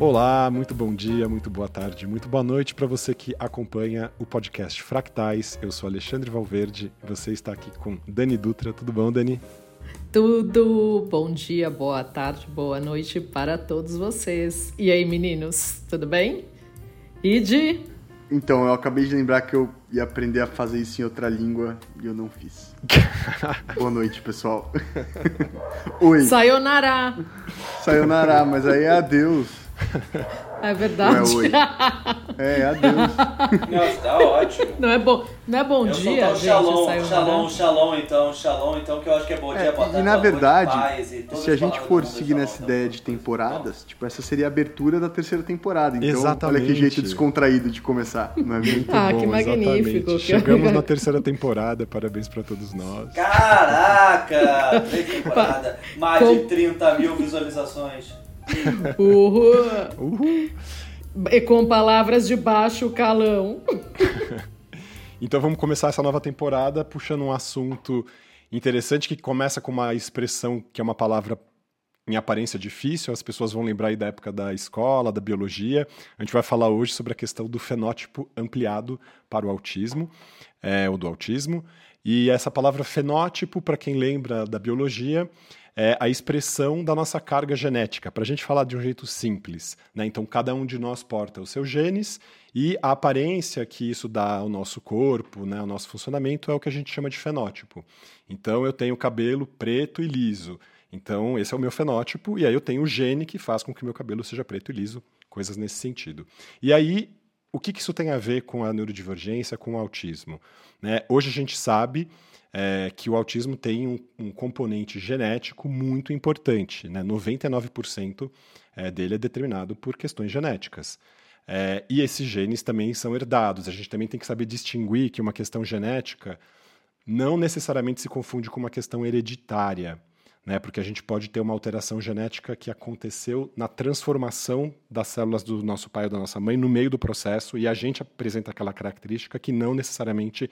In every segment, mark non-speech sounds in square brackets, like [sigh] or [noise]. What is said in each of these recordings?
Olá, muito bom dia, muito boa tarde, muito boa noite para você que acompanha o podcast Fractais. Eu sou Alexandre Valverde e você está aqui com Dani Dutra. Tudo bom, Dani? Tudo bom dia, boa tarde, boa noite para todos vocês. E aí, meninos, tudo bem? Ide? Então, eu acabei de lembrar que eu ia aprender a fazer isso em outra língua e eu não fiz. [laughs] boa noite, pessoal. [laughs] Oi. Sayonara. Sayonara, mas aí é adeus. É verdade. É, é adeus. Nossa, tá ótimo. Não é bom, não é bom eu dia, gente. Shalom, shalom, shalom, então, shalom, então, que eu acho que é bom dia, é, boa E na verdade, se a gente for seguir nessa shalom, ideia de temporadas, tipo, essa seria a abertura da terceira temporada. Então, exatamente. olha que jeito descontraído de começar, não é muito [laughs] ah, bom, que magnífico. Exatamente. Chegamos na terceira temporada, parabéns para todos nós. Caraca! temporada, mais de 30 mil visualizações. Uhul. Uhul. E com palavras de baixo calão. então vamos começar essa nova temporada puxando um assunto interessante que começa com uma expressão que é uma palavra em aparência difícil, as pessoas vão lembrar aí da época da escola, da biologia. A gente vai falar hoje sobre a questão do fenótipo ampliado para o autismo, é, ou do autismo. E essa palavra fenótipo, para quem lembra da biologia, é a expressão da nossa carga genética, para a gente falar de um jeito simples. Né? Então, cada um de nós porta os seus genes e a aparência que isso dá ao nosso corpo, né, ao nosso funcionamento, é o que a gente chama de fenótipo. Então, eu tenho cabelo preto e liso. Então, esse é o meu fenótipo, e aí eu tenho o gene que faz com que meu cabelo seja preto e liso, coisas nesse sentido. E aí, o que, que isso tem a ver com a neurodivergência, com o autismo? Né? Hoje a gente sabe é, que o autismo tem um, um, componente genético muito importante. Né? 99% é, dele é determinado por questões genéticas. É, e esses genes também são herdados. A gente também tem que saber distinguir que uma questão genética não necessariamente se confunde com uma questão hereditária. Né, porque a gente pode ter uma alteração genética que aconteceu na transformação das células do nosso pai ou da nossa mãe no meio do processo e a gente apresenta aquela característica que não necessariamente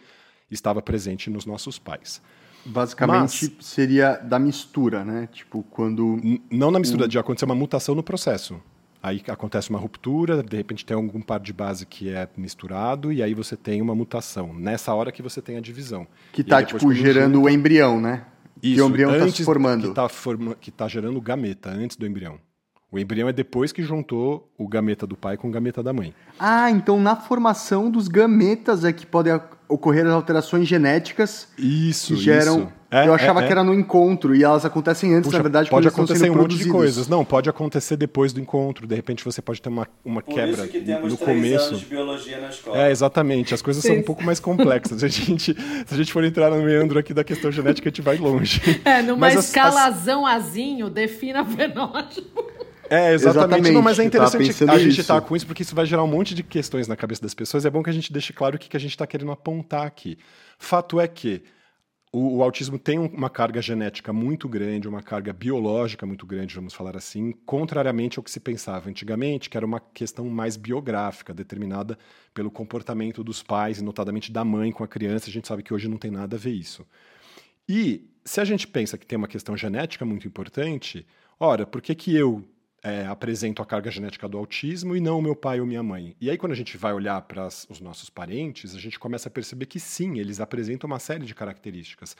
estava presente nos nossos pais. Basicamente Mas, seria da mistura, né? Tipo, quando. Não na mistura, o... de acontecer uma mutação no processo. Aí acontece uma ruptura, de repente tem algum par de base que é misturado, e aí você tem uma mutação. Nessa hora que você tem a divisão. Que está, tipo, gerando junta... o embrião, né? Isso, que o embrião está se formando. Que está forma... tá gerando gameta, antes do embrião. O embrião é depois que juntou o gameta do pai com o gameta da mãe. Ah, então na formação dos gametas é que podem ocorrer as alterações genéticas isso, que geram. Isso. É, eu achava é, é. que era no encontro e elas acontecem antes, Puxa, na verdade, pode acontecer um monte de coisas. Não, pode acontecer depois do encontro. De repente você pode ter uma, uma Por quebra isso que temos no três começo. Anos de biologia na escola. É, exatamente. As coisas são um pouco mais complexas. Se a gente, se a gente for entrar no meandro aqui da questão genética, a gente vai longe. É, numa Mas escalazão as, azinho, defina fenótipo. É, exatamente. exatamente. Não, mas é interessante a gente estar tá com isso, porque isso vai gerar um monte de questões na cabeça das pessoas. É bom que a gente deixe claro o que, que a gente está querendo apontar aqui. Fato é que o, o, autismo tem uma carga genética muito grande, uma carga biológica muito grande, vamos falar assim, contrariamente ao que se pensava antigamente, que era uma questão mais biográfica, determinada pelo comportamento dos pais, e notadamente da mãe com a criança. A gente sabe que hoje não tem nada a ver isso. E se a gente pensa que tem uma questão genética muito importante, ora, por que, que eu é, apresento a carga genética do autismo e não o meu pai ou minha mãe. E aí, quando a gente vai olhar para os nossos parentes, a gente começa a perceber que sim, eles apresentam uma série de características.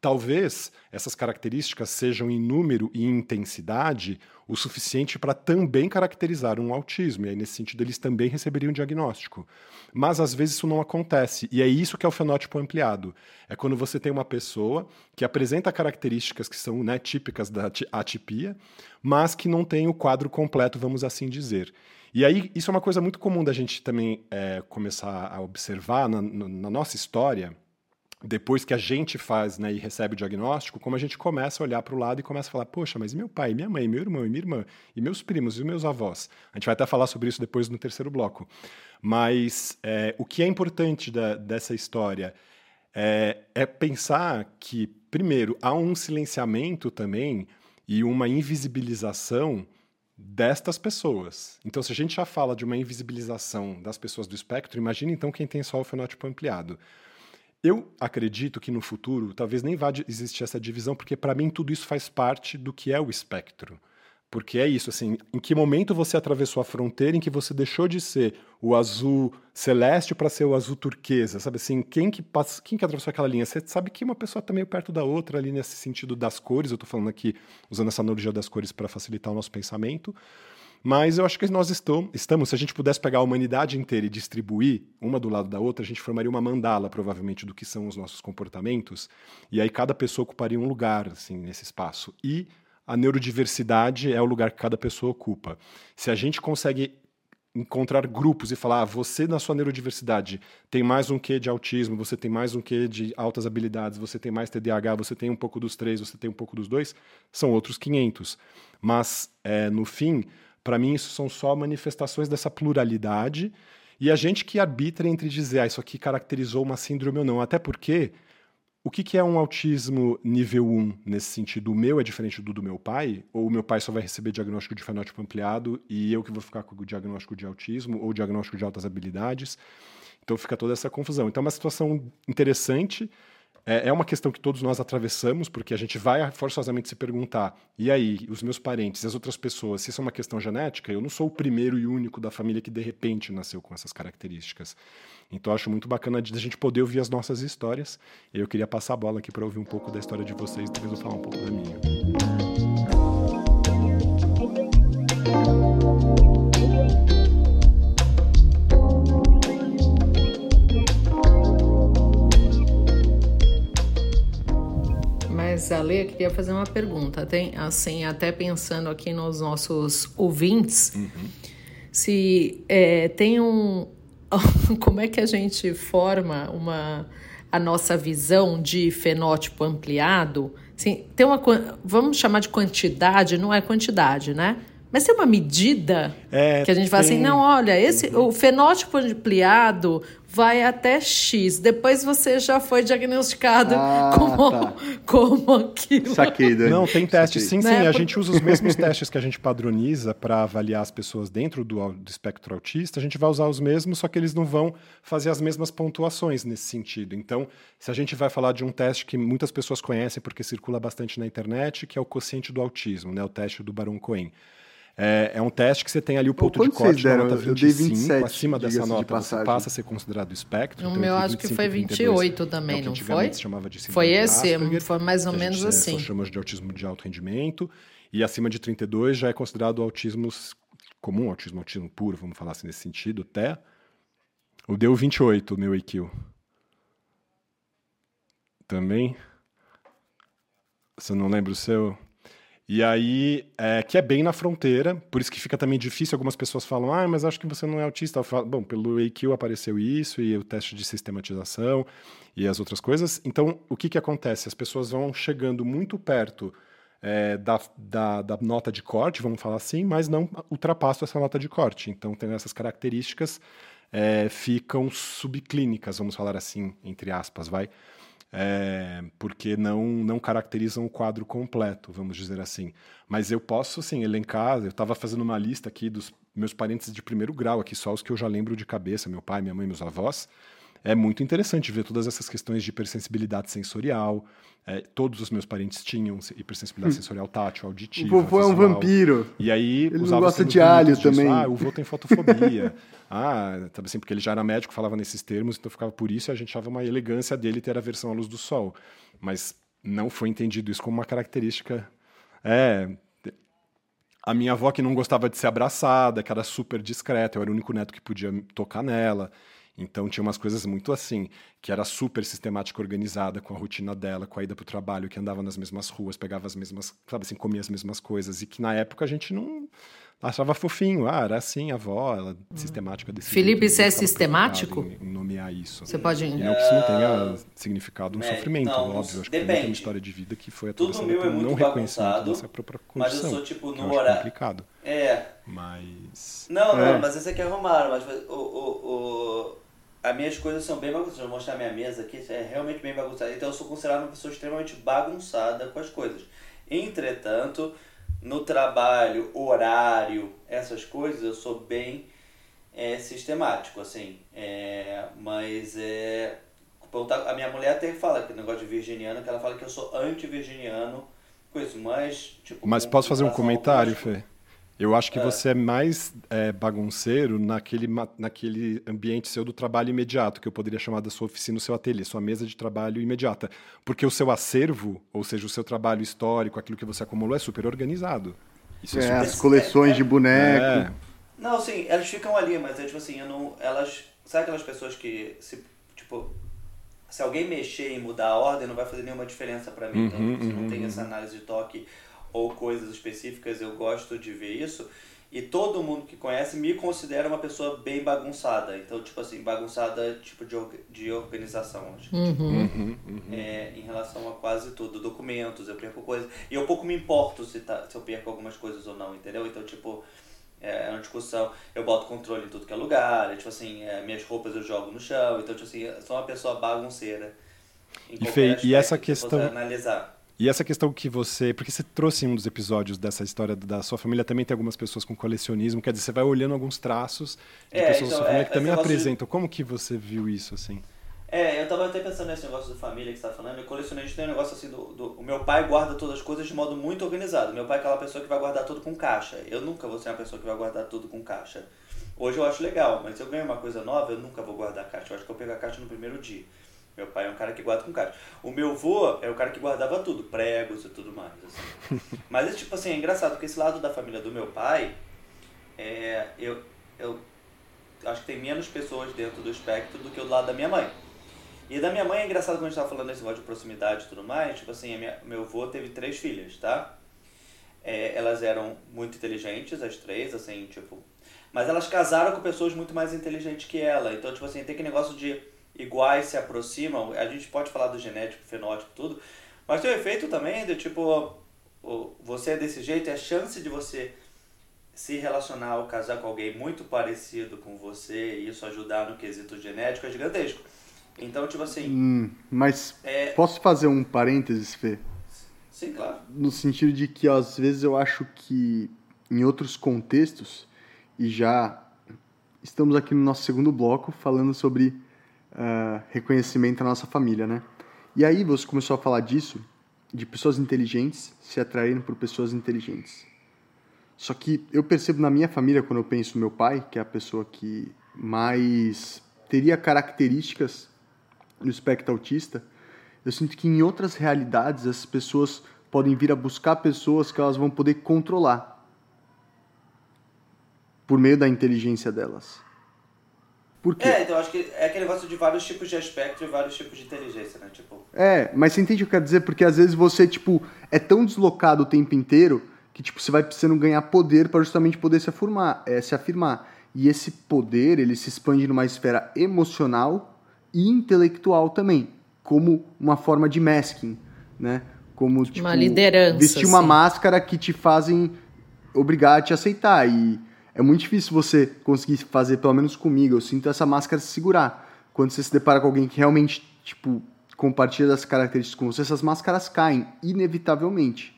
Talvez essas características sejam em número e intensidade o suficiente para também caracterizar um autismo, e aí, nesse sentido, eles também receberiam um diagnóstico. Mas às vezes isso não acontece, e é isso que é o fenótipo ampliado. É quando você tem uma pessoa que apresenta características que são né, típicas da atipia, mas que não tem o quadro completo, vamos assim dizer. E aí, isso é uma coisa muito comum da gente também é, começar a observar na, na nossa história depois que a gente faz né, e recebe o diagnóstico, como a gente começa a olhar para o lado e começa a falar, poxa, mas meu pai, minha mãe, meu irmão e minha irmã, e meus primos e meus avós. A gente vai até falar sobre isso depois no terceiro bloco. Mas é, o que é importante da, dessa história é, é pensar que, primeiro, há um silenciamento também e uma invisibilização destas pessoas. Então, se a gente já fala de uma invisibilização das pessoas do espectro, imagine então quem tem só o fenótipo ampliado. Eu acredito que no futuro talvez nem vá existir essa divisão, porque para mim tudo isso faz parte do que é o espectro. Porque é isso, assim, em que momento você atravessou a fronteira em que você deixou de ser o azul celeste para ser o azul turquesa, sabe assim, quem que passa, quem que atravessou aquela linha? Você sabe que uma pessoa está meio perto da outra ali nesse sentido das cores, eu estou falando aqui usando essa analogia das cores para facilitar o nosso pensamento, mas eu acho que nós estamos, se a gente pudesse pegar a humanidade inteira e distribuir uma do lado da outra, a gente formaria uma mandala, provavelmente, do que são os nossos comportamentos, e aí cada pessoa ocuparia um lugar, assim, nesse espaço. E a neurodiversidade é o lugar que cada pessoa ocupa. Se a gente consegue encontrar grupos e falar, ah, você na sua neurodiversidade tem mais um quê de autismo, você tem mais um quê de altas habilidades, você tem mais TDAH, você tem um pouco dos três, você tem um pouco dos dois, são outros 500. Mas, é, no fim, para mim isso são só manifestações dessa pluralidade e a gente que arbitra entre dizer, ah, isso aqui caracterizou uma síndrome ou não. Até porque o que, que, é um autismo nível 1 nesse sentido? O meu é diferente do do meu pai? Ou o meu pai só vai receber diagnóstico de fenótipo ampliado e eu que vou ficar com o diagnóstico de autismo ou diagnóstico de altas habilidades? Então fica toda essa confusão. Então é uma situação interessante. É, é uma questão que todos nós atravessamos, porque a gente vai forçosamente se perguntar: e aí, os meus parentes e as outras pessoas, se isso é uma questão genética, eu não sou o primeiro e único da família que de repente nasceu com essas características. Então acho muito bacana de a gente poder ouvir as nossas histórias. Eu queria passar a bola aqui para ouvir um pouco da história de vocês, depois eu falar um pouco da minha. Ale, eu queria fazer uma pergunta. Tem, assim, até pensando aqui nos nossos ouvintes, uhum. se é, tem um, [laughs] como é que a gente forma uma a nossa visão de fenótipo ampliado? Assim, tem uma vamos chamar de quantidade, não é quantidade, né? Mas tem uma medida é, que a gente fala assim, não, olha, esse uhum. o fenótipo ampliado vai até X. Depois você já foi diagnosticado ah, como, tá. como aquilo. Saquei, Dani. Não, tem testes. Sim, sim. Né? A gente usa os mesmos testes que a gente padroniza para avaliar as pessoas dentro do, do espectro autista. A gente vai usar os mesmos, só que eles não vão fazer as mesmas pontuações nesse sentido. Então, se a gente vai falar de um teste que muitas pessoas conhecem porque circula bastante na internet, que é o quociente do autismo, né? o teste do Baron Cohen. É, é um teste que você tem ali o ponto de corte da nota 25, 27, acima dessa nota de você passa a ser considerado espectro. O então, meu acho que foi 28 também, é não foi? Se chamava de foi esse, Asperger, foi mais ou menos gente, assim. É, chamamos de autismo de alto rendimento. E acima de 32 já é considerado autismo comum, autismo, autismo puro, vamos falar assim nesse sentido, até. O deu 28, o meu IQ. Também? Você não lembra o seu? E aí, é, que é bem na fronteira, por isso que fica também difícil. Algumas pessoas falam, ah, mas acho que você não é autista. Falo, Bom, pelo AQ apareceu isso, e o teste de sistematização e as outras coisas. Então, o que, que acontece? As pessoas vão chegando muito perto é, da, da, da, nota de corte, vamos falar assim, mas não ultrapassam essa nota de corte. Então, tem essas características, é, ficam subclínicas, vamos falar assim, entre aspas, vai é, porque não, não caracterizam o quadro completo, vamos dizer assim. Mas eu posso, sim, elencar. Eu estava fazendo uma lista aqui dos meus parentes de primeiro grau, aqui só os que eu já lembro de cabeça: meu pai, minha mãe, meus avós. É muito interessante ver todas essas questões de hipersensibilidade sensorial, é, todos os meus parentes tinham hipersensibilidade hum. sensorial tátil, auditiva. O vovô é um vampiro. E aí ele não gosta de alho também. Ah, o vô tem fotofobia. [laughs] ah, sabe assim, porque ele já era médico, falava nesses termos, então ficava por isso e a gente achava uma elegância dele ter a versão à luz do sol. Mas não foi entendido isso como uma característica. É, a minha avó que não gostava de ser abraçada, que era super discreta, eu era o único neto que podia tocar nela. Então tinha umas coisas muito assim, que era super sistemática, organizada, com a rotina dela, com a ida para o trabalho, que andava nas mesmas ruas, pegava as mesmas, sabe assim, comia as mesmas coisas, e que na época a gente não achava fofinho. Ah, era assim, a avó, ela hum. sistemática desse Felipe, você é sistemático? Em, em nomear isso. Você pode. E não que isso não tenha significado um é, sofrimento, não, óbvio. Acho depende. que tem uma história de vida que foi atravessada por é não reconhecimento dessa própria condição. Mas eu sou tipo no horário. complicado. É. Mas. Não, não, é. mas esse aqui é arrumaram. Mas o, o, o as minhas coisas são bem bagunçadas. Vou mostrar minha mesa aqui, é realmente bem bagunçada. Então eu sou considerado uma pessoa extremamente bagunçada com as coisas. Entretanto, no trabalho, horário, essas coisas, eu sou bem é, sistemático, assim. É, mas é. A minha mulher até fala que negócio de virginiano, que ela fala que eu sou anti-virginiano com isso, mas. Tipo, mas posso fazer um comentário, Fê? Eu acho que é. você é mais é, bagunceiro naquele, naquele ambiente seu do trabalho imediato, que eu poderia chamar da sua oficina, o seu ateliê, sua mesa de trabalho imediata. Porque o seu acervo, ou seja, o seu trabalho histórico, aquilo que você acumulou, é super organizado. Isso é, é super... as coleções de boneco. É. Não, sim, elas ficam ali, mas é tipo assim, eu não, elas. Sabe aquelas pessoas que se. Tipo, se alguém mexer e mudar a ordem, não vai fazer nenhuma diferença para mim. Então, uhum, então, uhum, não tem uhum. essa análise de toque ou coisas específicas, eu gosto de ver isso. E todo mundo que conhece me considera uma pessoa bem bagunçada. Então, tipo assim, bagunçada tipo de, de organização. Tipo, uhum. Uhum, uhum. É, em relação a quase tudo. Documentos, eu perco coisas. E eu pouco me importo se, tá, se eu perco algumas coisas ou não, entendeu? Então, tipo, é, é uma discussão. Eu boto controle em tudo que é lugar. É, tipo assim, é, minhas roupas eu jogo no chão. Então, tipo assim, eu sou uma pessoa bagunceira. E, Fê, e essa questão. Analisar. E essa questão que você. Porque você trouxe em um dos episódios dessa história da sua família, também tem algumas pessoas com colecionismo, quer dizer, você vai olhando alguns traços de é, pessoas então, da sua família é, que também apresentam. De... Como que você viu isso, assim? É, eu tava até pensando nesse negócio da família que você tá falando. Eu colecionei, tem um negócio assim do, do, O meu pai guarda todas as coisas de modo muito organizado. Meu pai é aquela pessoa que vai guardar tudo com caixa. Eu nunca vou ser uma pessoa que vai guardar tudo com caixa. Hoje eu acho legal, mas se eu ganho uma coisa nova, eu nunca vou guardar caixa. Eu acho que eu pego a caixa no primeiro dia. Meu pai é um cara que guarda com caixa. O meu avô é o cara que guardava tudo, pregos e tudo mais. Assim. [laughs] Mas, tipo assim, é engraçado, porque esse lado da família do meu pai, é, eu, eu acho que tem menos pessoas dentro do espectro do que o lado da minha mãe. E da minha mãe é engraçado quando a gente tava falando desse negócio de proximidade e tudo mais, tipo assim, minha, meu avô teve três filhas, tá? É, elas eram muito inteligentes, as três, assim, tipo... Mas elas casaram com pessoas muito mais inteligentes que ela. Então, tipo assim, tem aquele negócio de iguais se aproximam, a gente pode falar do genético, fenótipo, tudo, mas tem o efeito também de tipo, você é desse jeito, é a chance de você se relacionar ou casar com alguém muito parecido com você e isso ajudar no quesito genético é gigantesco. Então, tipo assim. Hum, mas é... posso fazer um parênteses, Fê? Sim, claro. No sentido de que às vezes eu acho que em outros contextos, e já estamos aqui no nosso segundo bloco falando sobre uh, reconhecimento na nossa família, né? E aí você começou a falar disso, de pessoas inteligentes se atraírem por pessoas inteligentes. Só que eu percebo na minha família, quando eu penso no meu pai, que é a pessoa que mais teria características no espectro autista, eu sinto que em outras realidades as pessoas podem vir a buscar pessoas que elas vão poder controlar por meio da inteligência delas. Por quê? É, então acho que é aquele negócio de vários tipos de espectro e vários tipos de inteligência, né? Tipo... É, mas você entende o que eu quero dizer? Porque às vezes você, tipo, é tão deslocado o tempo inteiro que, tipo, você vai precisando ganhar poder para justamente poder se afirmar, é, se afirmar. E esse poder, ele se expande numa esfera emocional e intelectual também, como uma forma de masking, né? Como, tipo, uma liderança. Vestir uma assim. máscara que te fazem obrigar a te aceitar. E é muito difícil você conseguir fazer, pelo menos comigo, eu sinto essa máscara se segurar. Quando você se depara com alguém que realmente, tipo, compartilha das características com você, essas máscaras caem, inevitavelmente.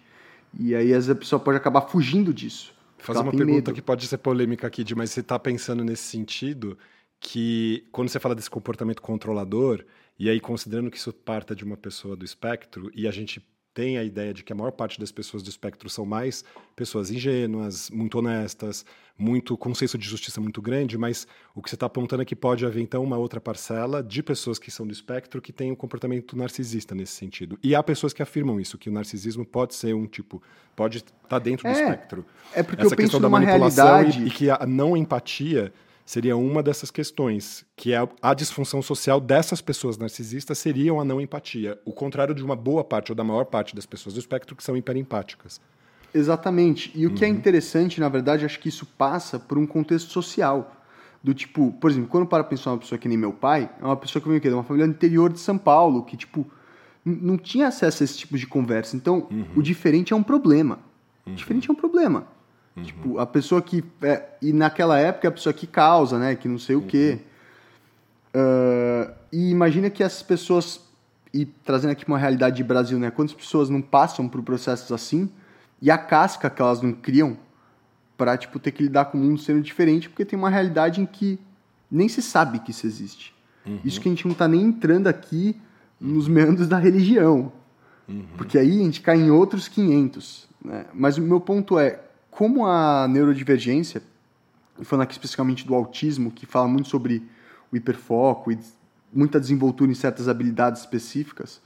E aí a pessoa pode acabar fugindo disso. Fazer uma pergunta medo. que pode ser polêmica aqui, mas você está pensando nesse sentido que quando você fala desse comportamento controlador, e aí considerando que isso parta de uma pessoa do espectro, e a gente tem a ideia de que a maior parte das pessoas do espectro são mais pessoas ingênuas, muito honestas, muito com um senso de justiça muito grande, mas o que você está apontando é que pode haver então uma outra parcela de pessoas que são do espectro que têm um comportamento narcisista nesse sentido. E há pessoas que afirmam isso, que o narcisismo pode ser um tipo, pode estar tá dentro é, do espectro. É porque Essa eu penso numa realidade e, e que a não empatia seria uma dessas questões, que é a disfunção social dessas pessoas narcisistas seriam a não empatia, o contrário de uma boa parte ou da maior parte das pessoas do espectro que são hiperempáticas. Exatamente. E o uhum. que é uhum. interessante, na verdade, acho que isso passa por um contexto social. Do tipo, por exemplo, quando para pensar uma pessoa que nem meu pai, é uma pessoa que vem de uma família interior de São Paulo, que, tipo, não tinha acesso a esse tipo de conversa. Então, uhum. o diferente é um problema. O diferente é um problema. Uhum. Tipo, a pessoa que. É, e naquela época é a pessoa que causa, né? Que não sei o quê. Uh, e imagina que essas pessoas. E trazendo aqui uma realidade de Brasil, né? Quantas pessoas não passam por processos assim e a casca que elas não criam para tipo, ter que lidar com o mundo sendo diferente, porque tem uma realidade em que nem se sabe que isso existe. Uhum. Isso que a gente não está nem entrando aqui nos meandros da religião. Uhum. Porque aí a gente cai em outros 500. Né? Mas o meu ponto é, como a neurodivergência, falando aqui especificamente do autismo, que fala muito sobre o hiperfoco e muita desenvoltura em certas habilidades específicas,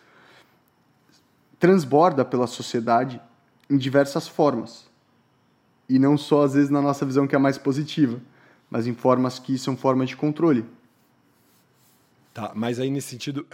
transborda pela sociedade em diversas formas. E não só, às vezes, na nossa visão que é mais positiva, mas em formas que são formas de controle. Tá, mas aí nesse sentido,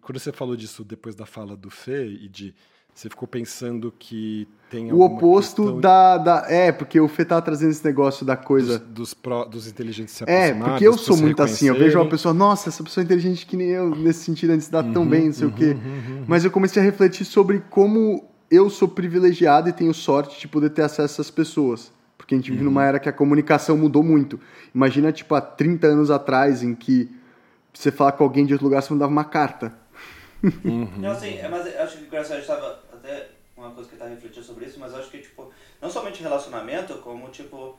quando você falou disso depois da fala do Fê e de você ficou pensando que tem O oposto da, da. É, porque o Fê tá trazendo esse negócio da coisa. Dos, dos, pro, dos inteligentes se É, porque eu sou muito assim. Eu vejo uma pessoa, nossa, essa pessoa é inteligente que nem eu, nesse sentido, antes dá uhum, tão bem, não sei uhum, o quê. Uhum, uhum, Mas eu comecei a refletir sobre como eu sou privilegiado e tenho sorte de poder ter acesso a essas pessoas. Porque a gente vive numa uhum. era que a comunicação mudou muito. Imagina, tipo, há 30 anos atrás, em que você falar com alguém de outro lugar, você mandava uma carta. Uhum. Não, é, mas acho que o Graciela estava até uma coisa que eu estava refletindo sobre isso, mas acho que, tipo, não somente relacionamento, como, tipo,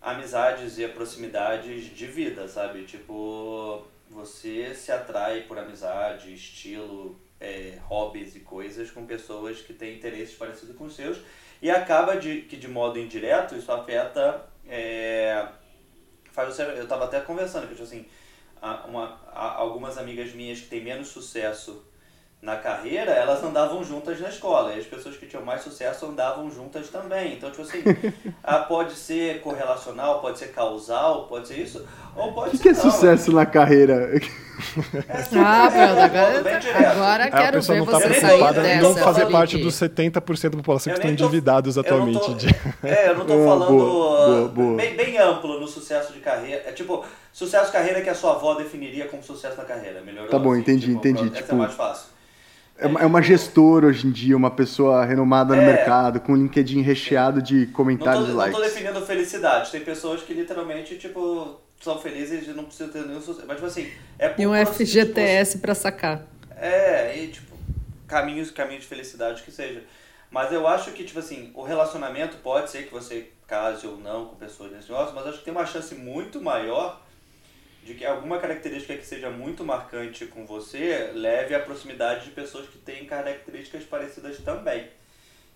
amizades e proximidades de vida, sabe? Tipo, você se atrai por amizade, estilo, é, hobbies e coisas com pessoas que têm interesses parecidos com os seus e acaba de que de modo indireto isso afeta é, faz você, eu estava até conversando que tipo assim uma, algumas amigas minhas que têm menos sucesso na carreira, elas andavam juntas na escola. E as pessoas que tinham mais sucesso andavam juntas também. Então, tipo assim, [laughs] ah, pode ser correlacional, pode ser causal, pode ser isso, ou pode que ser. O que é sucesso na carreira? É, ah, agora, agora é, quero ver não tá você sair dessa. Não fazer parte dos 70% da população que estão endividados atualmente. Eu tô, é, eu não estou falando boa, boa, boa. Bem, bem amplo no sucesso de carreira. É tipo, sucesso carreira que a sua avó definiria como sucesso na carreira. Melhorou tá bom, assim, entendi, tipo, entendi. Essa é tipo, é mais fácil. É uma, é uma gestora hoje em dia, uma pessoa renomada no é, mercado, com um LinkedIn recheado de comentários e likes. Não tô definindo felicidade. Tem pessoas que literalmente, tipo, são felizes e não precisam ter nenhum sucesso. Mas, tipo assim, é por E um FGTS tipo, para sacar. É, e tipo, caminhos, caminhos de felicidade que seja. Mas eu acho que, tipo assim, o relacionamento pode ser que você case ou não com pessoas nesse negócio, mas acho que tem uma chance muito maior de que alguma característica que seja muito marcante com você leve à proximidade de pessoas que têm características parecidas também.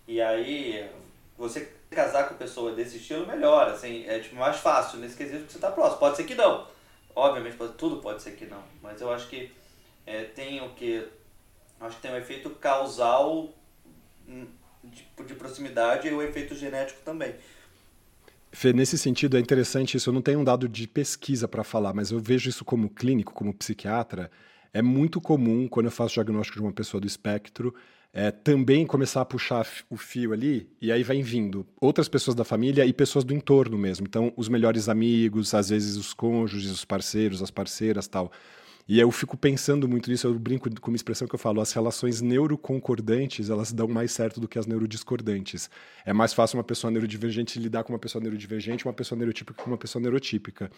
E aí, você casar com pessoa desse estilo melhor, assim, é tipo, mais fácil nesse quesito que você está próximo. Pode ser que não. Obviamente, tudo pode ser que não. Mas eu acho que é, tem o que. Acho que tem um efeito causal hum, de, de proximidade e o efeito genético também. Fê, nesse sentido é interessante isso. Eu não tenho um dado de pesquisa para falar, mas eu vejo isso como clínico, como psiquiatra. É muito comum, quando eu faço diagnóstico de uma pessoa do espectro, é, também começar a puxar o fio ali, e aí vai vindo outras pessoas da família e pessoas do entorno mesmo. Então, os melhores amigos, às vezes os cônjuges, os parceiros, as parceiras tal. E eu fico pensando muito nisso, eu brinco com uma expressão que eu falo, as relações neuroconcordantes, elas dão mais certo do que as neurodiscordantes. É mais fácil uma pessoa neurodivergente lidar com uma pessoa neurodivergente, uma pessoa neurotípica com uma pessoa neurotípica.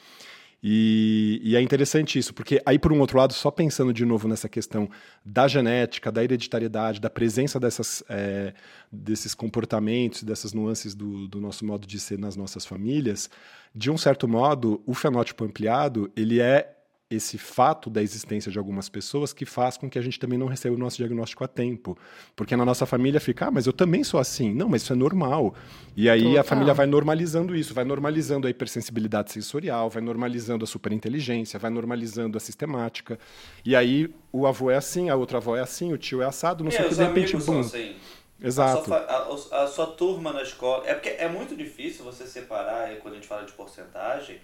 E, e, é interessante isso, porque aí, por um outro lado, só pensando de novo nessa questão da genética, da hereditariedade, da presença dessas, é, desses comportamentos, dessas nuances do, do nosso modo de ser nas nossas famílias, de um certo modo, o fenótipo ampliado, ele é esse fato da existência de algumas pessoas que faz com que a gente também não receba o nosso diagnóstico a tempo. Porque na nossa família fica, ah, mas eu também sou assim. Não, mas isso é normal. E aí Total. a família vai normalizando isso, vai normalizando a hipersensibilidade sensorial, vai normalizando a superinteligência, vai normalizando a sistemática. E aí o avô é assim, a outra avó é assim, o tio é assado, não é, sei o que, de repente, bum. Assim. Exato. A sua, a, a sua turma na escola. É porque é muito difícil você separar, quando a gente fala de porcentagem,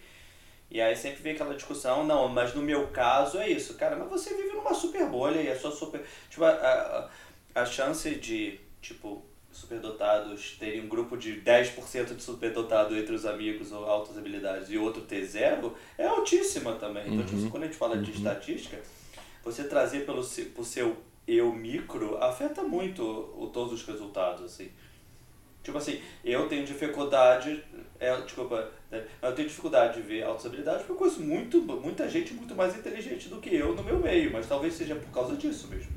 e aí sempre vem aquela discussão, não, mas no meu caso é isso. Cara, mas você vive numa super bolha e a sua super. Tipo, a, a, a chance de, tipo, superdotados terem um grupo de 10% de superdotado entre os amigos ou altas habilidades e outro ter zero é altíssima também. Então, tipo, uhum. tipo, quando a gente fala uhum. de estatística, você trazer pelo pro seu eu micro afeta muito o, todos os resultados, assim. Tipo assim, eu tenho dificuldade, é, desculpa, né, eu tenho dificuldade de ver altas habilidades porque eu conheço muito, muita gente muito mais inteligente do que eu no meu meio, mas talvez seja por causa disso mesmo.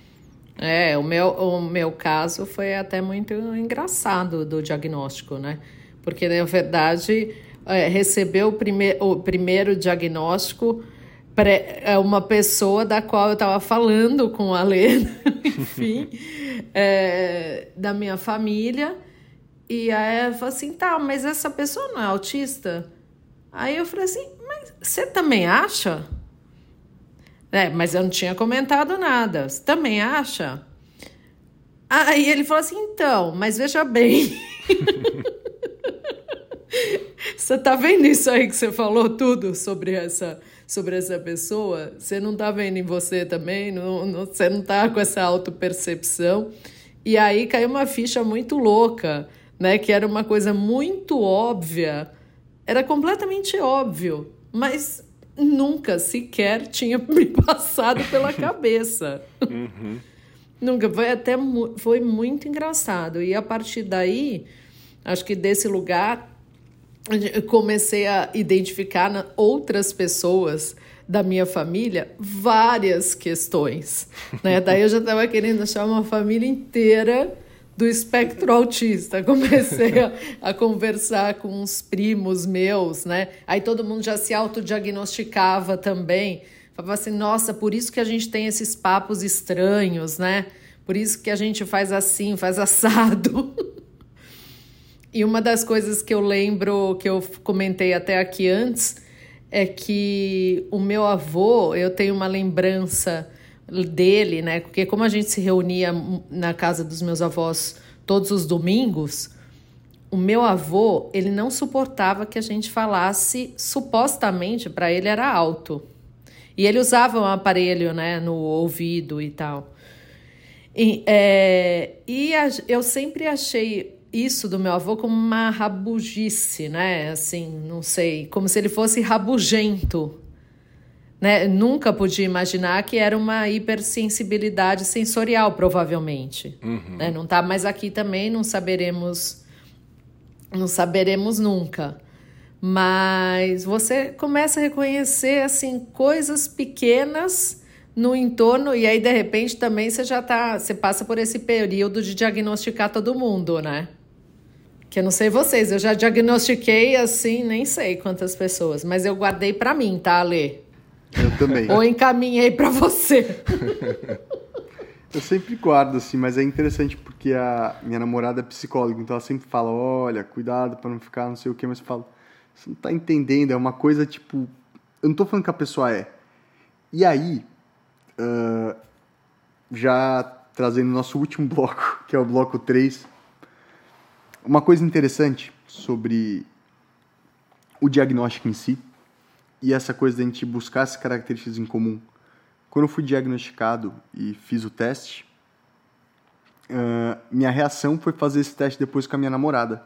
[laughs] É, o meu, o meu caso foi até muito engraçado do diagnóstico, né? Porque, na verdade, é, receber o, prime o primeiro diagnóstico uma pessoa da qual eu estava falando com a Lê, [laughs] enfim, [laughs] é, da minha família. E aí ela falou assim: tá, mas essa pessoa não é autista? Aí eu falei assim: mas você também acha? É, mas eu não tinha comentado nada. Você também acha? Aí ele falou assim: então, mas veja bem. [laughs] você tá vendo isso aí que você falou tudo sobre essa sobre essa pessoa? Você não tá vendo em você também? Não, não, você não tá com essa autopercepção? E aí caiu uma ficha muito louca, né? Que era uma coisa muito óbvia. Era completamente óbvio, mas nunca sequer tinha [laughs] me passado pela cabeça. Uhum. Nunca. Foi até foi muito engraçado. E a partir daí, acho que desse lugar, comecei a identificar outras pessoas da minha família várias questões. Né? Daí eu já estava querendo achar uma família inteira do espectro autista. [laughs] Comecei a, a, conversar com uns primos meus, né? Aí todo mundo já se autodiagnosticava também. Falava assim, nossa, por isso que a gente tem esses papos estranhos, né? Por isso que a gente faz assim, faz assado. [laughs] e uma das coisas que eu lembro, que eu comentei até aqui antes, é que o meu avô, eu tenho uma lembrança dele, né? Porque como a gente se reunia na casa dos meus avós todos os domingos, o meu avô, ele não suportava que a gente falasse supostamente para ele era alto. E ele usava um aparelho né, no ouvido e tal. E, é, e a, eu sempre achei isso do meu avô como uma rabugice, né? Assim, não sei, como se ele fosse rabugento. Né? Nunca podia imaginar que era uma hipersensibilidade sensorial, provavelmente. Uhum. Né? Não está mais aqui também, não saberemos, não saberemos nunca mas você começa a reconhecer assim coisas pequenas no entorno e aí de repente também você já tá, você passa por esse período de diagnosticar todo mundo, né? Que eu não sei vocês, eu já diagnostiquei assim, nem sei quantas pessoas, mas eu guardei para mim, tá, Ale? Eu também. Ou encaminhei para você. [laughs] eu sempre guardo assim, mas é interessante porque a minha namorada é psicóloga, então ela sempre fala: "Olha, cuidado para não ficar não sei o quê", mas eu falo: você não tá entendendo, é uma coisa tipo. Eu não tô falando que a pessoa é. E aí, uh, já trazendo o nosso último [laughs] bloco, que é o bloco 3, uma coisa interessante sobre o diagnóstico em si e essa coisa da gente buscar essas características em comum. Quando eu fui diagnosticado e fiz o teste, uh, minha reação foi fazer esse teste depois com a minha namorada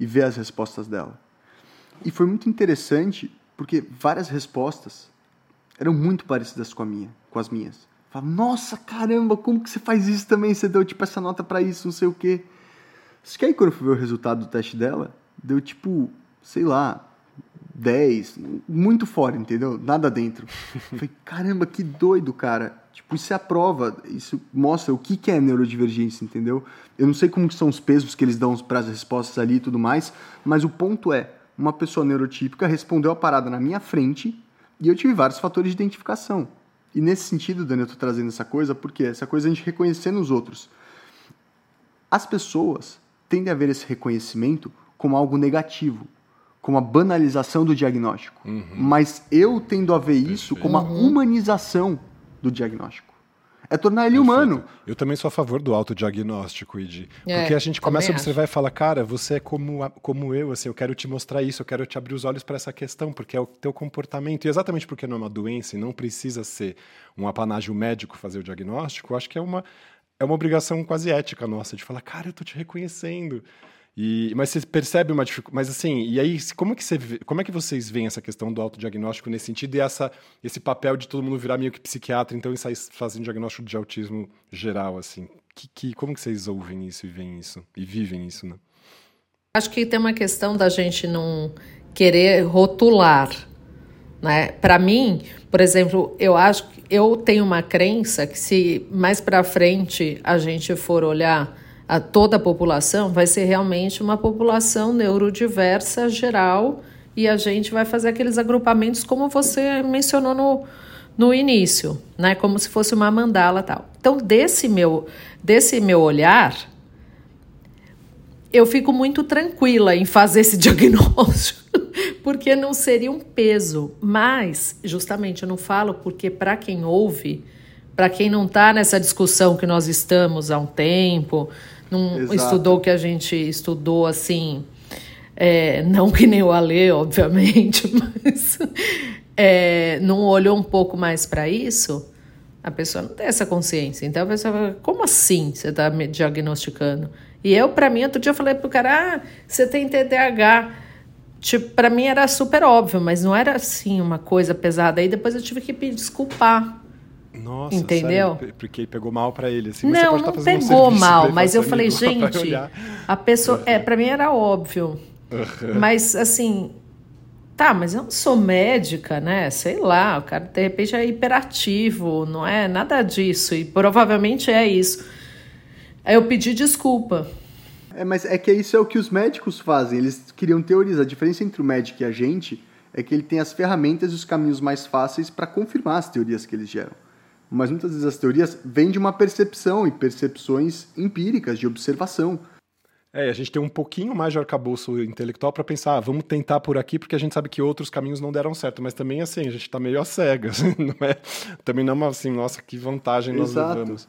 e ver as respostas dela. E foi muito interessante porque várias respostas eram muito parecidas com a minha, com as minhas. Falava, nossa, caramba, como que você faz isso também? Você deu tipo essa nota para isso, não sei o quê. Só que aí quando eu fui ver o resultado do teste dela, deu tipo, sei lá, 10, muito fora, entendeu? Nada dentro. [laughs] Falei, caramba, que doido, cara. Tipo, isso é a prova, isso mostra o que, que é neurodivergência, entendeu? Eu não sei como que são os pesos que eles dão para as respostas ali e tudo mais, mas o ponto é, uma pessoa neurotípica respondeu a parada na minha frente e eu tive vários fatores de identificação. E nesse sentido, Dani, eu estou trazendo essa coisa porque essa coisa a gente reconhecer nos outros. As pessoas tendem a ver esse reconhecimento como algo negativo, como a banalização do diagnóstico. Uhum. Mas eu tendo a ver isso como a uhum. humanização do diagnóstico é tornar ele Perfeito. humano. Eu também sou a favor do autodiagnóstico, Id. É, porque a gente começa a observar acho. e fala, cara, você é como, como eu, assim, eu quero te mostrar isso, eu quero te abrir os olhos para essa questão, porque é o teu comportamento. E exatamente porque não é uma doença e não precisa ser um apanágio médico fazer o diagnóstico, eu acho que é uma, é uma obrigação quase ética nossa, de falar, cara, eu tô te reconhecendo. E, mas você percebe uma dificuldade. Mas assim, e aí, como, que você, como é que vocês veem essa questão do autodiagnóstico nesse sentido e essa, esse papel de todo mundo virar meio que psiquiatra, então, e sair fazendo diagnóstico de autismo geral, assim? Que, que, como que vocês ouvem isso e veem isso? E vivem isso, né? Acho que tem uma questão da gente não querer rotular. Né? Para mim, por exemplo, eu acho que eu tenho uma crença que se mais para frente a gente for olhar a toda a população, vai ser realmente uma população neurodiversa geral e a gente vai fazer aqueles agrupamentos como você mencionou no, no início, né? Como se fosse uma mandala tal. Então, desse meu, desse meu olhar, eu fico muito tranquila em fazer esse [laughs] diagnóstico, porque não seria um peso. Mas, justamente, eu não falo porque para quem ouve, para quem não está nessa discussão que nós estamos há um tempo, não Exato. estudou o que a gente estudou assim, é, não que nem o Ale, obviamente, [laughs] mas é, não olhou um pouco mais para isso, a pessoa não tem essa consciência. Então a pessoa fala, como assim você está me diagnosticando? E eu, para mim, outro dia eu falei pro cara, ah, você tem TDAH. Tipo, para mim era super óbvio, mas não era assim uma coisa pesada. Aí depois eu tive que pedir desculpar. Nossa, entendeu? Sério? Porque pegou mal para ele. Assim, não, não pegou um mal, mas eu falei, [laughs] gente, a pessoa, uhum. é, para mim era óbvio. Uhum. Mas assim, tá, mas eu não sou médica, né? Sei lá, o cara de repente é hiperativo, não é nada disso e provavelmente é isso. Aí eu pedi desculpa. É, mas é que isso é o que os médicos fazem. Eles criam teorias. A diferença entre o médico e a gente é que ele tem as ferramentas e os caminhos mais fáceis para confirmar as teorias que eles geram. Mas muitas vezes as teorias vêm de uma percepção e percepções empíricas, de observação. É, a gente tem um pouquinho mais de arcabouço intelectual para pensar, ah, vamos tentar por aqui, porque a gente sabe que outros caminhos não deram certo, mas também assim, a gente está meio a cegas, [laughs] não é? Também não é uma, assim, nossa, que vantagem nós Exato. levamos.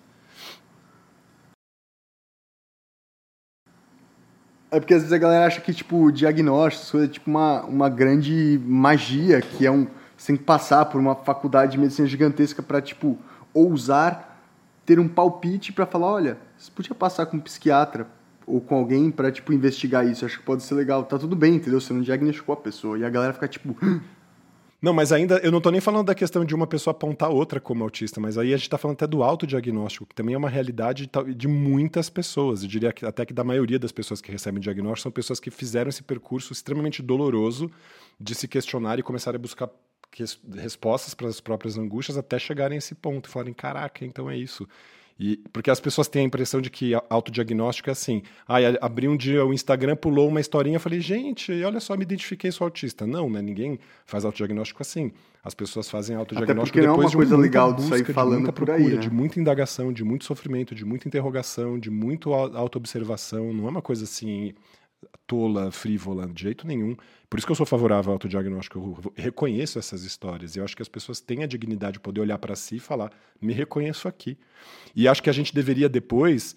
É porque às vezes a galera acha que, tipo, diagnóstico é tipo uma, uma grande magia, que é um. Você tem que passar por uma faculdade de medicina gigantesca para, tipo, ousar ter um palpite para falar: olha, você podia passar com um psiquiatra ou com alguém para tipo, investigar isso. Acho que pode ser legal. Tá tudo bem, entendeu? Você não diagnosticou a pessoa. E a galera fica tipo. Não, mas ainda, eu não estou nem falando da questão de uma pessoa apontar outra como autista, mas aí a gente está falando até do autodiagnóstico, que também é uma realidade de muitas pessoas. Eu diria que, até que da maioria das pessoas que recebem diagnóstico são pessoas que fizeram esse percurso extremamente doloroso de se questionar e começar a buscar respostas para as próprias angústias até chegarem a esse ponto e falarem: caraca, então é isso. E, porque as pessoas têm a impressão de que autodiagnóstico é assim. Ah, abri um dia o Instagram, pulou uma historinha, falei, gente, olha só, me identifiquei, sou autista. Não, né? Ninguém faz autodiagnóstico assim. As pessoas fazem autodiagnóstico depois não é uma coisa legal de sair falando de muita procura, aí, né? de muita indagação, de muito sofrimento, de muita interrogação, de muito autoobservação. Não é uma coisa assim tola, frívola, de jeito nenhum. Por isso que eu sou favorável ao autodiagnóstico. Eu reconheço essas histórias. E eu acho que as pessoas têm a dignidade de poder olhar para si e falar: me reconheço aqui. E acho que a gente deveria depois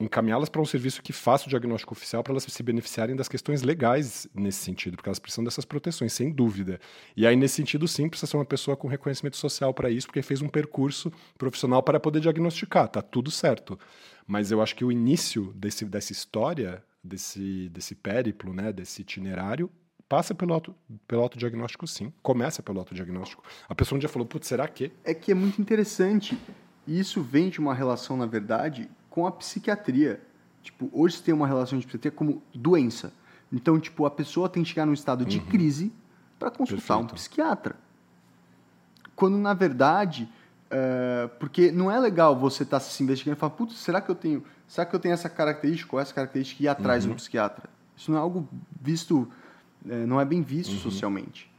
encaminhá-las para um serviço que faça o diagnóstico oficial para elas se beneficiarem das questões legais nesse sentido, porque elas precisam dessas proteções, sem dúvida. E aí, nesse sentido, sim, precisa ser uma pessoa com reconhecimento social para isso, porque fez um percurso profissional para poder diagnosticar, tá tudo certo. Mas eu acho que o início desse, dessa história desse, desse périplo, né, desse itinerário, passa pelo, auto, pelo autodiagnóstico, sim. Começa pelo autodiagnóstico. A pessoa um dia falou, putz, será que? É que é muito interessante. E isso vem de uma relação, na verdade, com a psiquiatria. Tipo, hoje tem uma relação de psiquiatria como doença. Então, tipo, a pessoa tem que chegar num estado de uhum. crise para consultar Perfeito. um psiquiatra. Quando, na verdade, é, porque não é legal você estar tá se investigando e falar, putz, será que eu tenho, será que eu tenho essa característica ou essa característica e ir atrás uhum. de um psiquiatra? Isso não é algo visto, é, não é bem visto uhum. socialmente.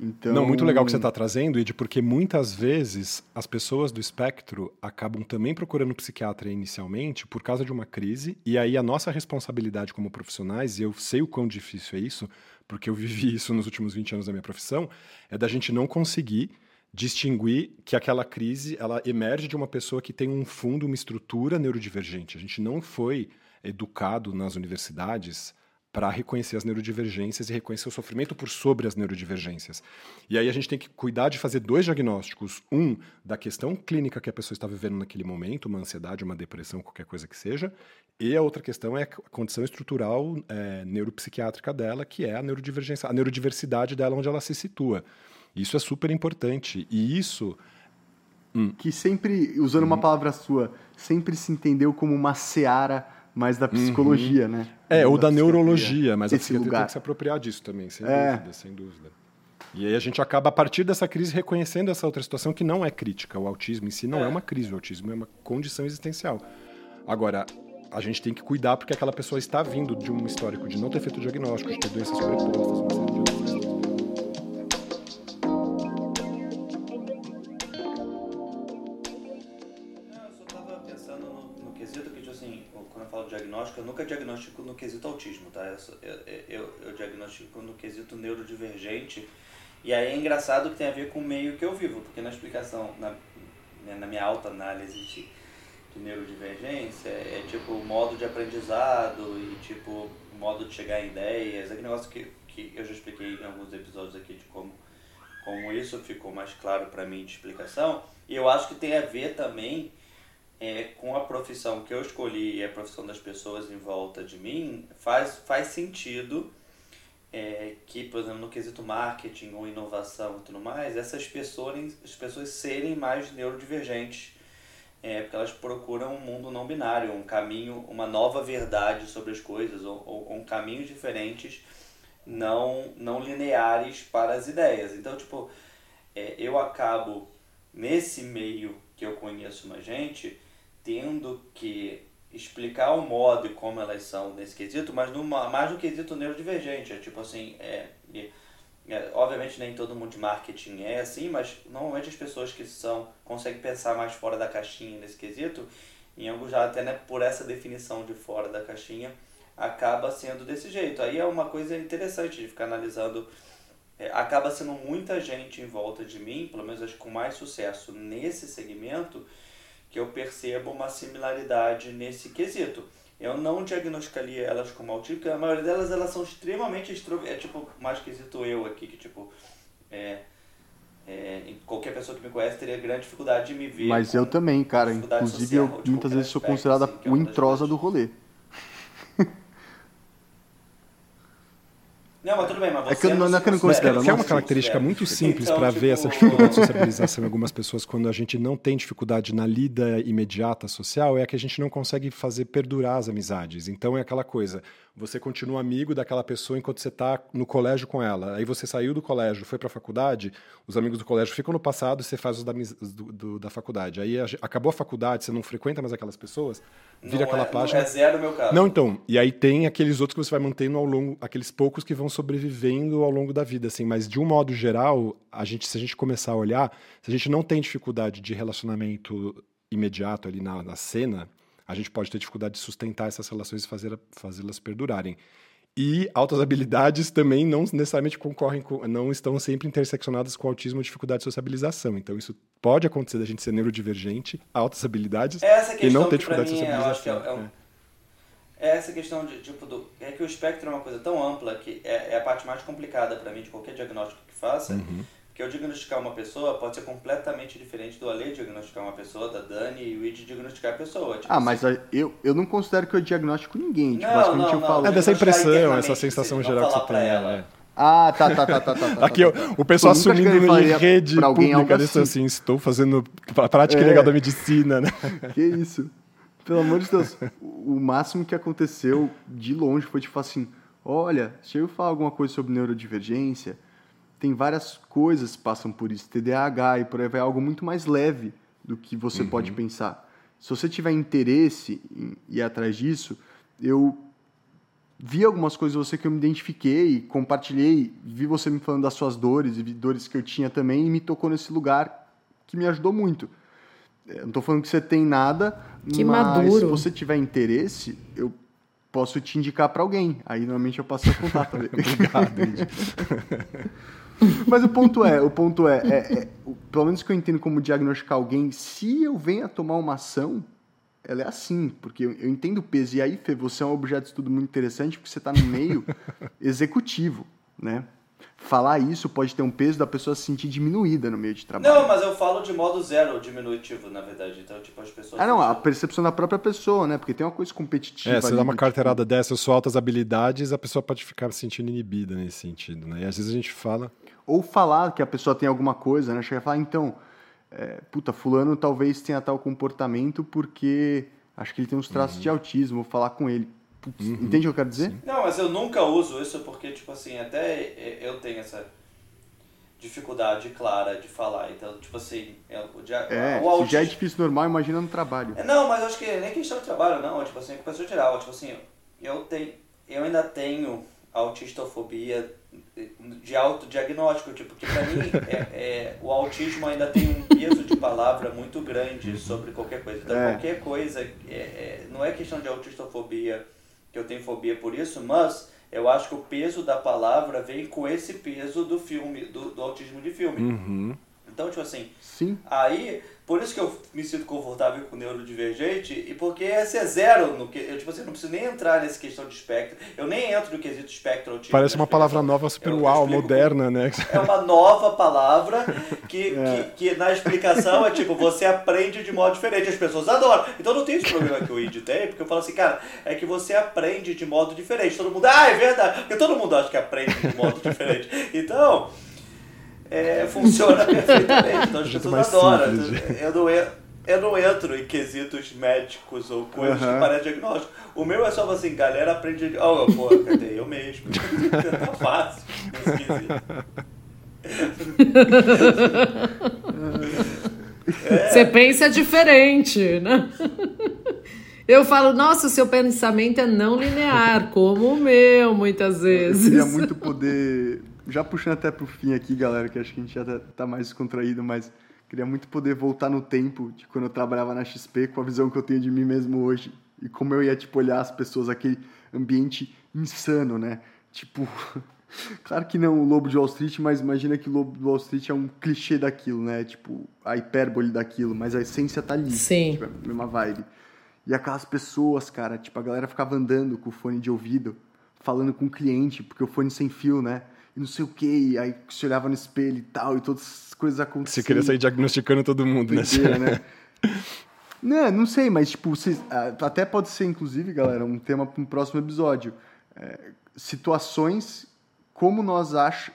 Então... Não, muito legal que você está trazendo, Ed, porque muitas vezes as pessoas do espectro acabam também procurando psiquiatra inicialmente por causa de uma crise, e aí a nossa responsabilidade como profissionais, e eu sei o quão difícil é isso, porque eu vivi isso nos últimos 20 anos da minha profissão, é da gente não conseguir distinguir que aquela crise ela emerge de uma pessoa que tem um fundo, uma estrutura neurodivergente. A gente não foi educado nas universidades para reconhecer as neurodivergências e reconhecer o sofrimento por sobre as neurodivergências. E aí a gente tem que cuidar de fazer dois diagnósticos. Um, da questão clínica que a pessoa está vivendo naquele momento, uma ansiedade, uma depressão, qualquer coisa que seja. E a outra questão é a condição estrutural é, neuropsiquiátrica dela, que é a neurodivergência, a neurodiversidade dela, onde ela se situa. Isso é super importante. E isso. Hum. Que sempre, usando uma uhum. palavra sua, sempre se entendeu como uma seara mais da psicologia, uhum. né? É, ou da, da neurologia, mas a psiquiatria lugar. tem que se apropriar disso também, sem é. dúvida, sem dúvida. E aí a gente acaba, a partir dessa crise, reconhecendo essa outra situação que não é crítica. O autismo em si não é, é uma crise, o autismo é uma condição existencial. Agora, a gente tem que cuidar porque aquela pessoa está vindo de um histórico de não ter feito diagnóstico, de ter doenças sobrepostas, uma série de outras diagnóstico, eu nunca diagnostico no quesito autismo, tá? Eu, eu, eu, diagnostico no quesito neurodivergente. E aí é engraçado que tem a ver com o meio que eu vivo, porque na explicação, na, né, na minha alta análise de, de neurodivergência, é, é tipo o modo de aprendizado e tipo o modo de chegar em ideias, aquele negócio que, que eu já expliquei em alguns episódios aqui de como, como isso ficou mais claro para mim de explicação. E eu acho que tem a ver também é, com a profissão que eu escolhi e a profissão das pessoas em volta de mim, faz, faz sentido é, que, por exemplo, no quesito marketing ou inovação e tudo mais, essas pessoas, as pessoas serem mais neurodivergentes, é, porque elas procuram um mundo não binário, um caminho, uma nova verdade sobre as coisas, ou, ou, ou um caminhos diferentes, não, não lineares para as ideias. Então, tipo, é, eu acabo, nesse meio que eu conheço uma gente, tendo que explicar o modo e como elas são nesse quesito, mas numa, mais no quesito neurodivergente. É tipo assim, é, é, obviamente nem todo mundo de marketing é assim, mas normalmente as pessoas que são conseguem pensar mais fora da caixinha nesse quesito, em alguns já até né, por essa definição de fora da caixinha, acaba sendo desse jeito. Aí é uma coisa interessante de ficar analisando. É, acaba sendo muita gente em volta de mim, pelo menos acho com mais sucesso nesse segmento, que eu percebo uma similaridade nesse quesito. Eu não diagnosticaria elas como autismo, porque a maioria delas elas são extremamente extrovertidas. É tipo, mais quesito eu aqui, que tipo, é, é, qualquer pessoa que me conhece teria grande dificuldade de me ver. Mas eu também, cara. Inclusive, eu muitas vezes sou considerada assim, o introsa do rolê. Não, mas tudo bem, mas você é que eu não, não, é que eu não considero. Que é uma característica muito simples então, para tipo... ver essa dificuldade de sociabilização em algumas pessoas quando a gente não tem dificuldade na lida imediata social, é que a gente não consegue fazer perdurar as amizades. Então é aquela coisa, você continua amigo daquela pessoa enquanto você está no colégio com ela. Aí você saiu do colégio, foi para a faculdade, os amigos do colégio ficam no passado e você faz os da, do, do, da faculdade. Aí a, acabou a faculdade, você não frequenta mais aquelas pessoas, vira não aquela é, página. Não é zero meu caso. Não, então. E aí tem aqueles outros que você vai mantendo ao longo, aqueles poucos que vão sobrevivendo ao longo da vida, assim. Mas de um modo geral, a gente, se a gente começar a olhar, se a gente não tem dificuldade de relacionamento imediato ali na, na cena a gente pode ter dificuldade de sustentar essas relações e fazer, fazê-las perdurarem. E altas habilidades também não necessariamente concorrem com, não estão sempre interseccionadas com autismo ou dificuldade de sociabilização. Então isso pode acontecer da gente ser neurodivergente, altas habilidades e não ter dificuldade de sociabilização. É, é, um, é. essa questão de tipo do é que o espectro é uma coisa tão ampla que é, é a parte mais complicada para mim de qualquer diagnóstico que faça. Uhum porque eu diagnosticar uma pessoa pode ser completamente diferente do Ale diagnosticar uma pessoa, da Dani e o Id diagnosticar a pessoa. Tipo, ah, mas eu, eu não considero que eu diagnóstico ninguém. Tipo, não, não, não, falo... É dessa impressão, essa sensação geral que você tem. Ela. É. Ah, tá, tá, tá, tá, tá. tá [laughs] Aqui, tá, tá. o pessoal assumindo em rede pública, assim. assim, estou fazendo prática é. legal da medicina, né? [laughs] Que isso. Pelo amor de Deus. O máximo que aconteceu de longe foi tipo assim, olha, se eu falar alguma coisa sobre neurodivergência, tem várias coisas que passam por isso, TDAH e por aí vai, algo muito mais leve do que você uhum. pode pensar. Se você tiver interesse em ir atrás disso, eu vi algumas coisas de você que eu me identifiquei, compartilhei, vi você me falando das suas dores e dores que eu tinha também e me tocou nesse lugar que me ajudou muito. Eu não estou falando que você tem nada, que mas maduro. se você tiver interesse, eu posso te indicar para alguém. Aí normalmente eu passo o contato. [laughs] Obrigado, [laughs] Mas o ponto é, o ponto é, é, é, pelo menos que eu entendo como diagnosticar alguém, se eu venho a tomar uma ação, ela é assim, porque eu, eu entendo o peso. E aí, Fê, você é um objeto de estudo muito interessante, porque você está no meio [laughs] executivo, né? Falar isso pode ter um peso da pessoa se sentir diminuída no meio de trabalho. Não, mas eu falo de modo zero diminutivo, na verdade. Então, tipo, as pessoas. Ah, não, a percepção da própria pessoa, né? Porque tem uma coisa competitiva. É, você dá uma carteirada tipo... dessa, suas altas habilidades, a pessoa pode ficar se sentindo inibida nesse sentido, né? E às vezes a gente fala ou falar que a pessoa tem alguma coisa, né? Chegar e falar, então, é, puta, fulano talvez tenha tal comportamento porque acho que ele tem uns traços uhum. de autismo, vou falar com ele. Putz, uhum. Entende o que eu quero dizer? Não, mas eu nunca uso isso porque, tipo assim, até eu tenho essa... dificuldade clara de falar. Então, tipo assim, é, o, é, o autismo... se já é difícil normal, imagina no trabalho. É, não, mas acho que nem questão de trabalho, não. Tipo assim, com pessoa geral. Tipo assim, eu, tenho, eu ainda tenho autistofobia de autodiagnóstico, tipo, que pra mim é, é, o autismo ainda tem um peso de palavra muito grande sobre qualquer coisa. Então, é. qualquer coisa, é, é, não é questão de autistofobia, que eu tenho fobia por isso, mas eu acho que o peso da palavra vem com esse peso do filme, do, do autismo de filme. Uhum. Então, tipo assim, Sim. aí, por isso que eu me sinto confortável com o neurodivergente e porque esse é zero, no que, eu, tipo assim, não preciso nem entrar nessa questão de espectro, eu nem entro no quesito espectro autismo. Parece uma palavra nova, super uau, moderna, né? É uma nova palavra que, [laughs] é. que, que, na explicação é tipo, você aprende de modo diferente, as pessoas adoram. Então não tem esse problema que o ID tem, porque eu falo assim, cara, é que você aprende de modo diferente. Todo mundo, ah, é verdade, porque todo mundo acha que aprende de modo diferente. Então é, funciona [laughs] perfeitamente. Então as pessoas adoram. Eu não, eu não entro em quesitos médicos ou coisas uhum. que parecem diagnóstico. O meu é só assim, galera aprende. Oh, pô, cadê? Eu mesmo. [laughs] tá fácil. Você é. pensa diferente, né? Eu falo, nossa, o seu pensamento é não linear, como o meu, muitas vezes. Eu queria muito poder já puxando até pro fim aqui, galera, que acho que a gente já tá, tá mais descontraído, mas queria muito poder voltar no tempo de quando eu trabalhava na XP com a visão que eu tenho de mim mesmo hoje e como eu ia, tipo, olhar as pessoas, aquele ambiente insano, né? Tipo, [laughs] claro que não o Lobo de Wall Street, mas imagina que o Lobo de Wall Street é um clichê daquilo, né? Tipo, a hipérbole daquilo, mas a essência tá ali. Sim. Tipo, é a mesma vibe. E aquelas pessoas, cara, tipo, a galera ficava andando com o fone de ouvido, falando com o cliente, porque o fone sem fio, né? E não sei o quê, e aí se olhava no espelho e tal, e todas as coisas aconteciam. Você queria sair diagnosticando todo mundo, né? né? [laughs] não, não sei, mas tipo, até pode ser, inclusive, galera, um tema para um próximo episódio. É, situações, como nós ach,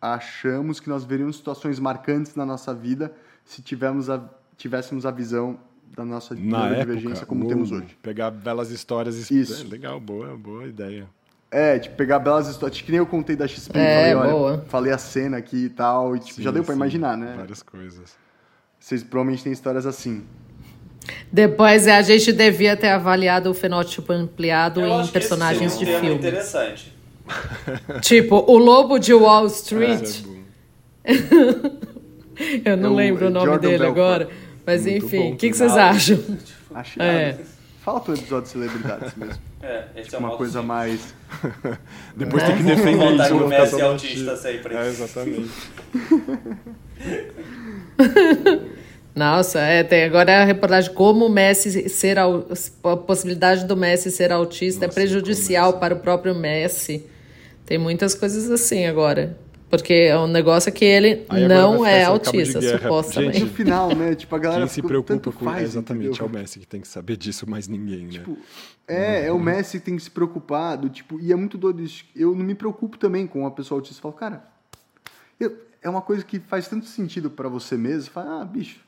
achamos que nós veríamos situações marcantes na nossa vida se tivermos a, tivéssemos a visão da nossa divergência como temos hoje. Pegar belas histórias e... Isso. É, legal, boa, boa ideia. É, tipo, pegar belas histórias. Que nem eu contei da XP. É, falei, olha, falei a cena aqui e tal. E, tipo, sim, já deu pra sim, imaginar, né? Várias coisas. Vocês provavelmente têm histórias assim. Depois a gente devia ter avaliado o fenótipo ampliado eu em personagens de filme. interessante. [laughs] tipo, o Lobo de Wall Street. É, [laughs] eu não é lembro o nome Jordan dele Belfort. agora. Mas Muito enfim, o que, que vocês acham? [laughs] Acho é. Fala o episódio de celebridades mesmo. É, esse tipo é uma coisa mais. [laughs] Depois tem que defender que o Messi é autista sempre. É, exatamente. [laughs] Nossa, é, tem agora a reportagem como o Messi ser a possibilidade do Messi ser autista é Nossa, é prejudicial para o próprio Messi. Tem muitas coisas assim agora. Porque é um negócio que ele Aí não é autista, supostamente. Gente, no final, né? Tipo, a galera Quem se preocupa com faz, exatamente entendeu? é o Messi que tem que saber disso, mais ninguém, né? Tipo, é, uhum. é o Messi que tem que se preocupar, do, tipo, e é muito doido isso. Eu não me preocupo também com uma pessoa autista. Eu falo, cara, eu, é uma coisa que faz tanto sentido para você mesmo. Fala, ah, bicho,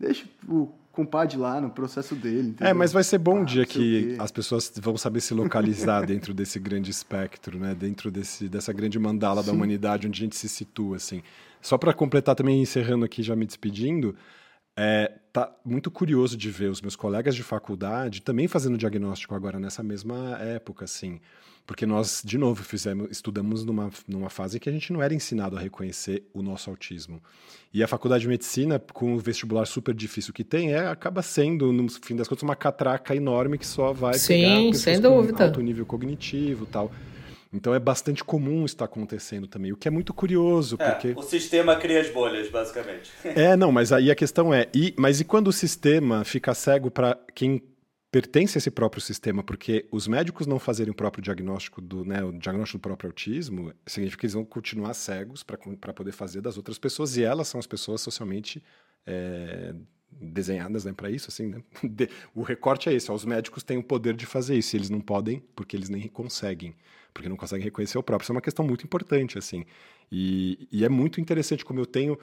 deixa o compadre lá no processo dele. É, entendeu? É, mas vai ser bom um ah, dia que as pessoas vão saber se localizar [laughs] dentro desse grande espectro, né? Dentro desse, dessa grande mandala Sim. da humanidade onde a gente se situa, assim. Só para completar também, encerrando aqui, já me despedindo, é, tá muito curioso de ver os meus colegas de faculdade também fazendo diagnóstico agora nessa mesma época, assim. Porque nós, de novo, fizemos, estudamos numa, numa fase que a gente não era ensinado a reconhecer o nosso autismo. E a faculdade de medicina, com o vestibular super difícil que tem, é, acaba sendo, no fim das contas, uma catraca enorme que só vai Sim, pegar sem dúvida. com alto nível cognitivo tal. Então é bastante comum isso estar acontecendo também, o que é muito curioso. É, porque... O sistema cria as bolhas, basicamente. [laughs] É, não, mas aí a questão é, e, mas e quando o sistema fica cego para quem pertence a esse próprio sistema, porque os médicos não fazerem o próprio diagnóstico do, né, o diagnóstico do próprio autismo, significa que eles vão continuar cegos para poder fazer das outras pessoas, e elas são as pessoas socialmente é, desenhadas né, para isso. Assim, né? [laughs] de, o recorte é esse: ó, os médicos têm o poder de fazer isso, e eles não podem porque eles nem conseguem, porque não conseguem reconhecer o próprio. Isso é uma questão muito importante. assim. E, e é muito interessante como eu tenho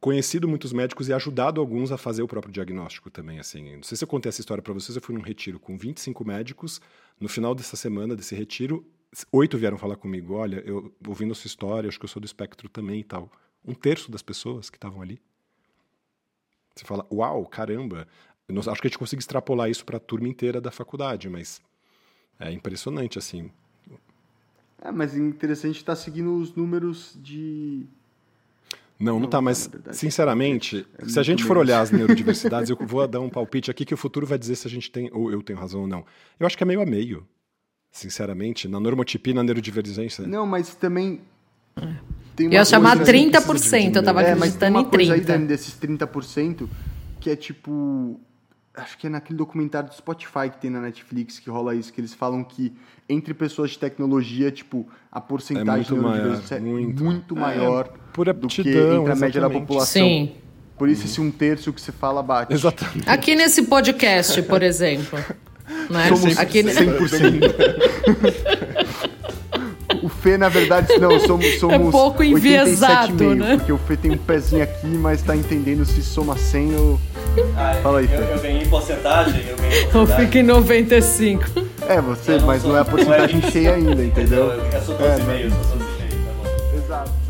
conhecido muitos médicos e ajudado alguns a fazer o próprio diagnóstico também, assim. Não sei se eu contei essa história para vocês, eu fui num retiro com 25 médicos, no final dessa semana, desse retiro, oito vieram falar comigo, olha, eu ouvindo a sua história, acho que eu sou do espectro também e tal. Um terço das pessoas que estavam ali. Você fala, uau, caramba. Não, acho que a gente consegue extrapolar isso para a turma inteira da faculdade, mas é impressionante, assim. É, mas é interessante estar tá seguindo os números de. Não, não está, mas sinceramente, é se a gente for olhar as [laughs] neurodiversidades, eu vou dar um palpite aqui que o futuro vai dizer se a gente tem, ou eu tenho razão ou não. Eu acho que é meio a meio, sinceramente, na normotipia e na neurodivergência. Não, mas também. Tem uma eu ia chamar 30%, eu estava é, acreditando em 30%. Coisa aí desses 30% que é tipo acho que é naquele documentário do Spotify que tem na Netflix que rola isso, que eles falam que entre pessoas de tecnologia, tipo, a porcentagem é muito maior, é muito, muito maior por do que entre a média da população. Sim. Por isso, se um terço que você fala bate. Exatamente. Aqui nesse podcast, por exemplo. [laughs] Né? Somos Aqui... 100%. o Fê, na verdade, não, somos, somos é pouco enviesado, né? Porque o Fê tem um pezinho aqui, mas tá entendendo se soma 100 ou... Ah, Fala aí, eu, eu ganhei em porcentagem, eu ganhei em porcentagem. Eu fico em 95. É, você, não mas sou, não é a [laughs] porcentagem não é cheia ainda, entendeu? Eu, eu sou 12,5, é, sou 12,5, tá bom. Exato.